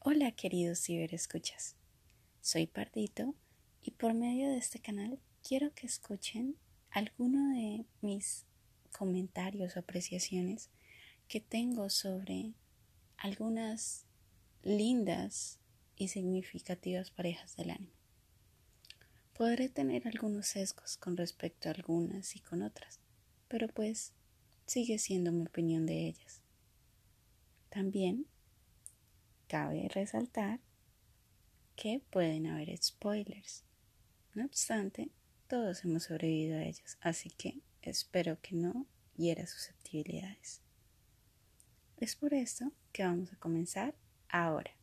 Hola queridos ciberescuchas, soy Pardito y por medio de este canal quiero que escuchen alguno de mis comentarios o apreciaciones que tengo sobre algunas lindas y significativas parejas del anime. Podré tener algunos sesgos con respecto a algunas y con otras, pero pues sigue siendo mi opinión de ellas. También cabe resaltar que pueden haber spoilers. No obstante, todos hemos sobrevivido a ellos, así que espero que no hiera susceptibilidades. Es por esto que vamos a comenzar ahora.